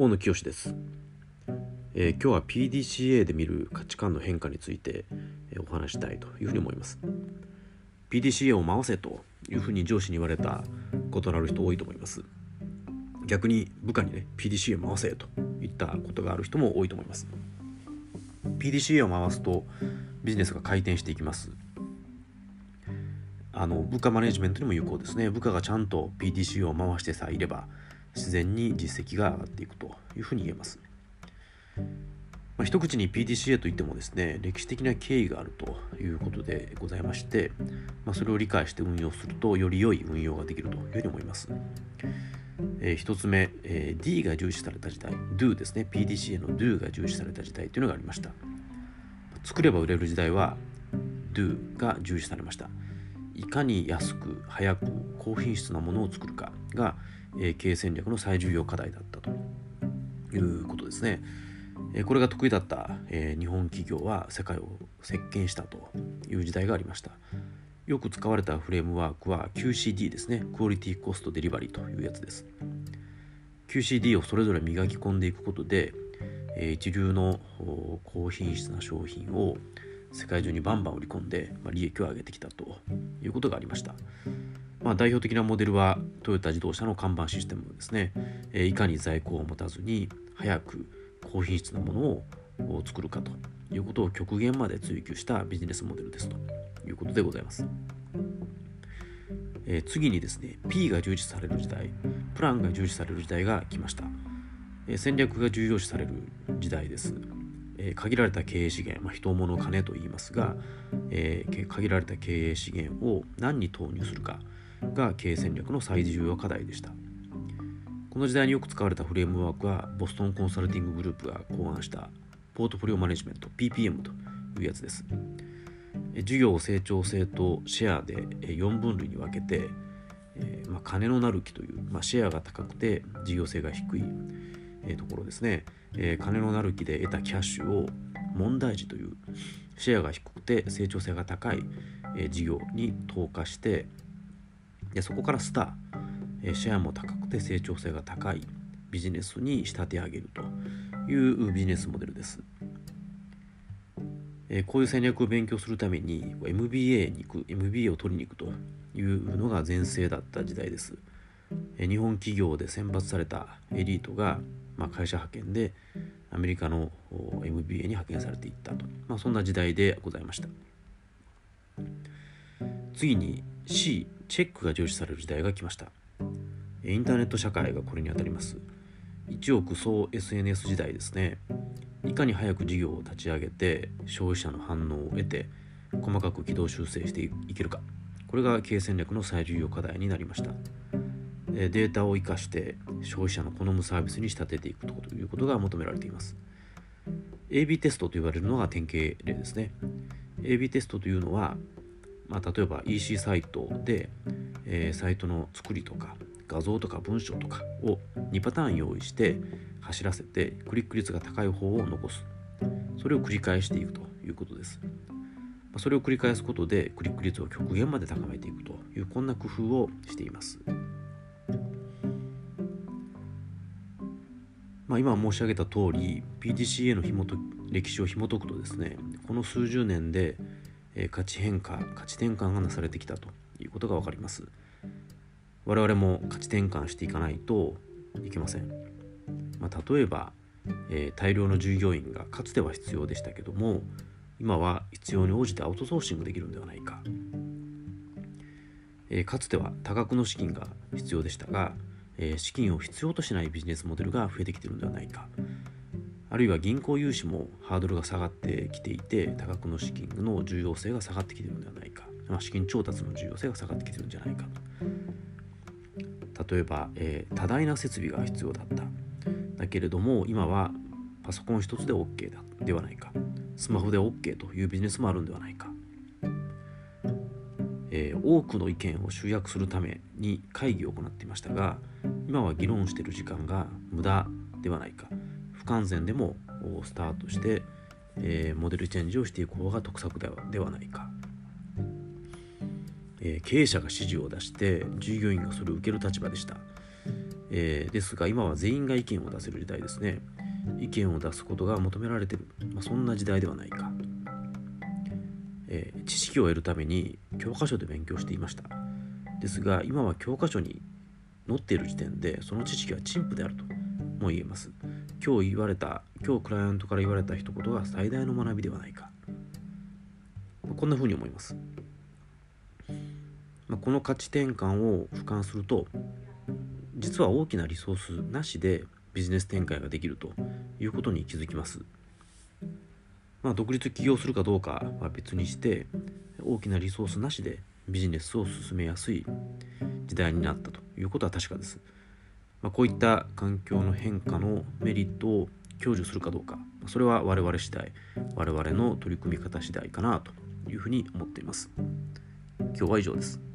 大野清です、えー、今日は PDCA で見る価値観の変化について、えー、お話したいというふうに思います。PDCA を回せというふうに上司に言われたことのある人多いと思います。逆に部下にね PDCA を回せといったことがある人も多いと思います。PDCA を回すとビジネスが回転していきます。あの部下マネジメントにも有効ですね。部下がちゃんと PDCA を回してさえいれば自然に実績が上がっていくというふうに言えます。まあ、一口に PDCA といってもですね歴史的な経緯があるということでございまして、まあ、それを理解して運用するとより良い運用ができるというふうに思います。えー、一つ目、えー、D が重視された時代 Do ですね PDCA の Do が重視された時代というのがありました作れば売れる時代は Do が重視されましたいかに安く早く高品質なものを作るかがえ経営戦略の最重要課題だったということですね。えこれが得意だった、え日本企業は世界を席巻したという時代がありました。よく使われたフレームワークは QCD ですね。クオリティコストデリバリーというやつです。QCD をそれぞれ磨き込んでいくことで、え一流の高品質な商品を世界中にバンバン売り込んで、ま、利益を上げてきたということがありました。まあ、代表的なモデルはトヨタ自動車の看板システムですね、えいかに在庫を持たずに早く高品質なものを作るかということを極限まで追求したビジネスモデルですということでございます。え次にですね P が重視される時代プランが重視される時代が来ました、え戦略が重要視される時代です、え限られた経営資源、まあ、人物金と言いますが、え、限られた経営資源を何に投入するかが経営戦略の最重要課題でした。この時代によく使われたフレームワークはボストンコンサルティンググループが考案したポートフォリオマネジメント PPM というやつです。事業成長性とシェアで4分類に分けて、えまあ、金のなる木という、まあ、シェアが高くて事業性が低い、え、ところですね、え、金のなる木で得たキャッシュを問題児というシェアが低くて成長性が高い、え、事業に投下してそこからスター、えシェアも高くて成長性が高いビジネスに仕立て上げるというビジネスモデルです。えこういう戦略を勉強するために MBA に行く MBA を取りに行くというのが全盛だった時代です。え日本企業で選抜されたエリートが、まあ、会社派遣でアメリカの MBA に派遣されていったと、まあ、そんな時代でございました。次に C チェックが重視される時代が来ました。インターネット社会がこれにあたります。一億総 SNS 時代ですね。いかに早く事業を立ち上げて消費者の反応を得て細かく軌道修正していけるか。これが経営戦略の最重要課題になりました。データを生かして消費者の好むサービスに仕立てていくということが求められています。AB テストと言われるのが典型例ですね。AB テストというのはまあ、例えば EC サイトで、えー、サイトの作りとか画像とか文章とかを2パターン用意して走らせてクリック率が高い方を残す。それを繰り返していくということです。それを繰り返すことでクリック率を極限まで高めていくというこんな工夫をしています。まあ、今申し上げた通り PDCA の紐と歴史を紐解くとですねこの数十年でえ価値変化価値転換がなされてきたということが分かります。我々も価値転換していかないといけません、まあ、例えば、えー、大量の従業員がかつては必要でしたけども今は必要に応じてアウトソーシングできるんではないか、えー、かつては多額の資金が必要でしたが、えー、資金を必要としないビジネスモデルが増えてきているんではないか。あるいは銀行融資もハードルが下がってきていて多額の資金の重要性が下がってきているのではないか、まあ、資金調達の重要性が下がってきているんじゃないか。と例えば、えー、多大な設備が必要だった。だけれども今はパソコン一つで OK だではないか。スマホで OK というビジネスもあるんではないか、えー、多くの意見を集約するために会議を行っていましたが今は議論している時間が無駄ではないか。完全でもスタートして、えー、モデルチェンジをしていく方が得策ではではないか、えー、経営者が指示を出して従業員がそれを受ける立場でした、えー、ですが今は全員が意見を出せる時代ですね。意見を出すことが求められている、まあ、そんな時代ではないか、えー、知識を得るために教科書で勉強していました。ですが今は教科書に載っている時点でその知識は陳腐であるとも言えます。今日言われた今日クライアントから言われた一言が最大の学びではないかこんなふうに思います、ま、この価値転換を俯瞰すると実は大きなリソースなしでビジネス展開ができるということに気づきます。まあ、独立起業するかどうかは別にして大きなリソースなしでビジネスを進めやすい時代になったということは確かです。まあ、こういった環境の変化のメリットを享受するかどうかそれは我々次第我々の取り組み方次第かなというふうに思っています。今日は以上です。